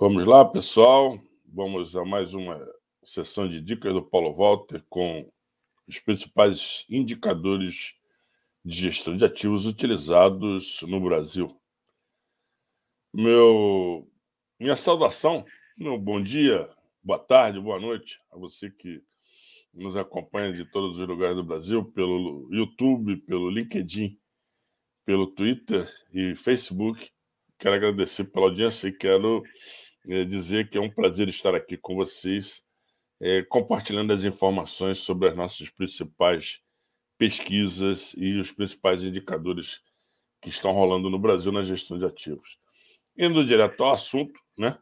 Vamos lá, pessoal. Vamos a mais uma sessão de dicas do Paulo Walter com os principais indicadores de gestão de ativos utilizados no Brasil. Meu, minha saudação, meu bom dia, boa tarde, boa noite a você que nos acompanha de todos os lugares do Brasil, pelo YouTube, pelo LinkedIn, pelo Twitter e Facebook. Quero agradecer pela audiência e quero dizer que é um prazer estar aqui com vocês, é, compartilhando as informações sobre as nossas principais pesquisas e os principais indicadores que estão rolando no Brasil na gestão de ativos. Indo direto ao assunto, né?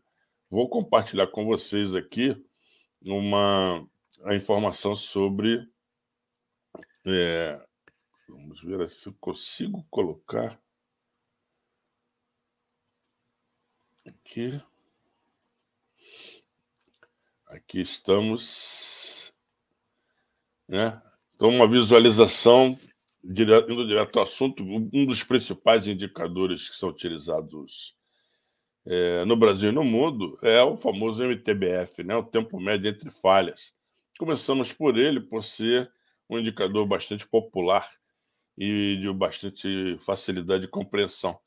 Vou compartilhar com vocês aqui uma a informação sobre é, vamos ver se consigo colocar aqui Aqui estamos. Né? Então, uma visualização, indo direto ao assunto, um dos principais indicadores que são utilizados é, no Brasil e no mundo é o famoso MTBF, né? o tempo médio entre falhas. Começamos por ele, por ser um indicador bastante popular e de bastante facilidade de compreensão.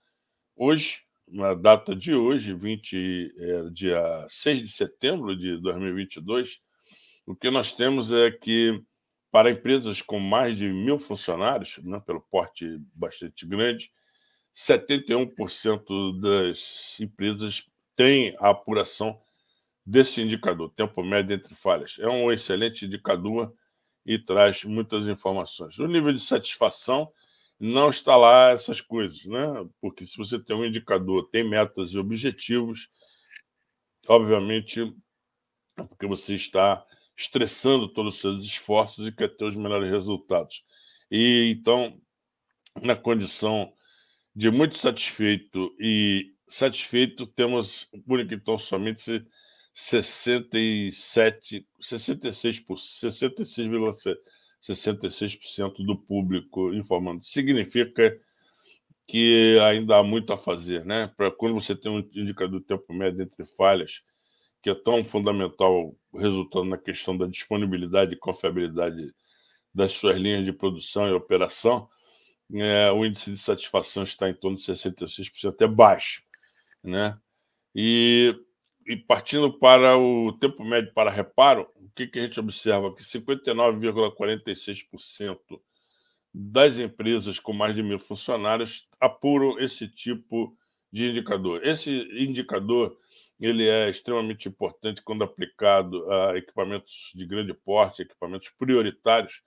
Hoje, na data de hoje, 20, é, dia 6 de setembro de 2022, o que nós temos é que, para empresas com mais de mil funcionários, né, pelo porte bastante grande, 71% das empresas têm a apuração desse indicador, tempo médio entre falhas. É um excelente indicador e traz muitas informações. O nível de satisfação não está lá essas coisas, né? Porque se você tem um indicador, tem metas e objetivos, obviamente é porque você está estressando todos os seus esforços e quer ter os melhores resultados. E então, na condição de muito satisfeito e satisfeito, temos por então somente 67, 66, 66,7 66% do público informando. Significa que ainda há muito a fazer, né? Para quando você tem um indicador de tempo médio entre falhas, que é tão fundamental, resultando na questão da disponibilidade e confiabilidade das suas linhas de produção e operação, é, o índice de satisfação está em torno de 66%, é baixo, né? E e partindo para o tempo médio para reparo, o que, que a gente observa? Que 59,46% das empresas com mais de mil funcionários apuram esse tipo de indicador. Esse indicador ele é extremamente importante quando aplicado a equipamentos de grande porte, equipamentos prioritários,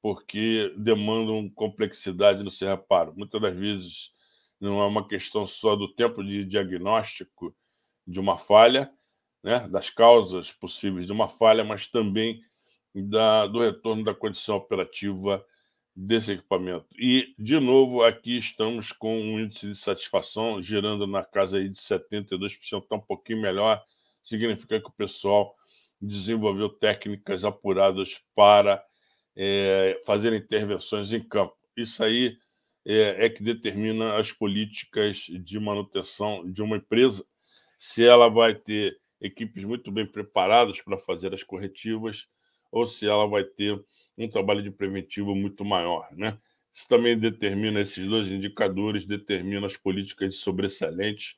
porque demandam complexidade no seu reparo. Muitas das vezes não é uma questão só do tempo de diagnóstico de uma falha, né, das causas possíveis de uma falha, mas também da, do retorno da condição operativa desse equipamento. E, de novo, aqui estamos com um índice de satisfação gerando na casa aí de 72%, está um pouquinho melhor, significa que o pessoal desenvolveu técnicas apuradas para é, fazer intervenções em campo. Isso aí é, é que determina as políticas de manutenção de uma empresa se ela vai ter equipes muito bem preparadas para fazer as corretivas ou se ela vai ter um trabalho de preventivo muito maior, né? Isso também determina esses dois indicadores, determina as políticas de sobressalentes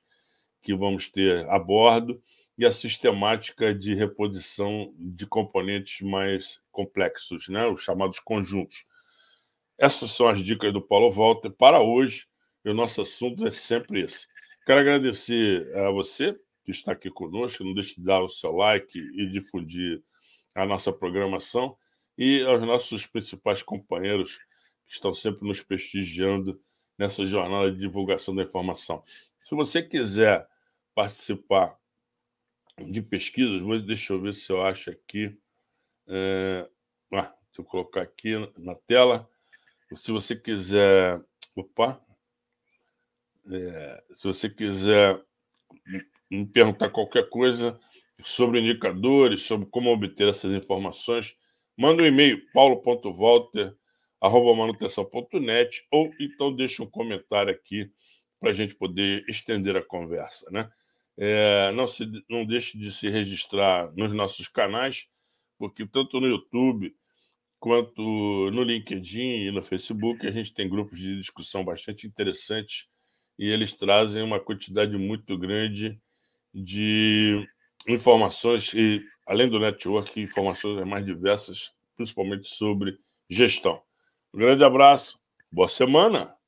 que vamos ter a bordo e a sistemática de reposição de componentes mais complexos, né? os chamados conjuntos. Essas são as dicas do Paulo Walter para hoje, e o nosso assunto é sempre esse. Quero agradecer a você que está aqui conosco. Não deixe de dar o seu like e difundir a nossa programação. E aos nossos principais companheiros que estão sempre nos prestigiando nessa jornada de divulgação da informação. Se você quiser participar de pesquisas, deixa eu ver se eu acho aqui. É... Ah, deixa eu colocar aqui na tela. Se você quiser. Opa, é, se você quiser me perguntar qualquer coisa sobre indicadores, sobre como obter essas informações, manda um e-mail paulo.walter.manutenção.net ou então deixa um comentário aqui para a gente poder estender a conversa. Né? É, não, se, não deixe de se registrar nos nossos canais, porque tanto no YouTube quanto no LinkedIn e no Facebook a gente tem grupos de discussão bastante interessantes e eles trazem uma quantidade muito grande de informações e, além do network, informações mais diversas, principalmente sobre gestão. Um grande abraço, boa semana!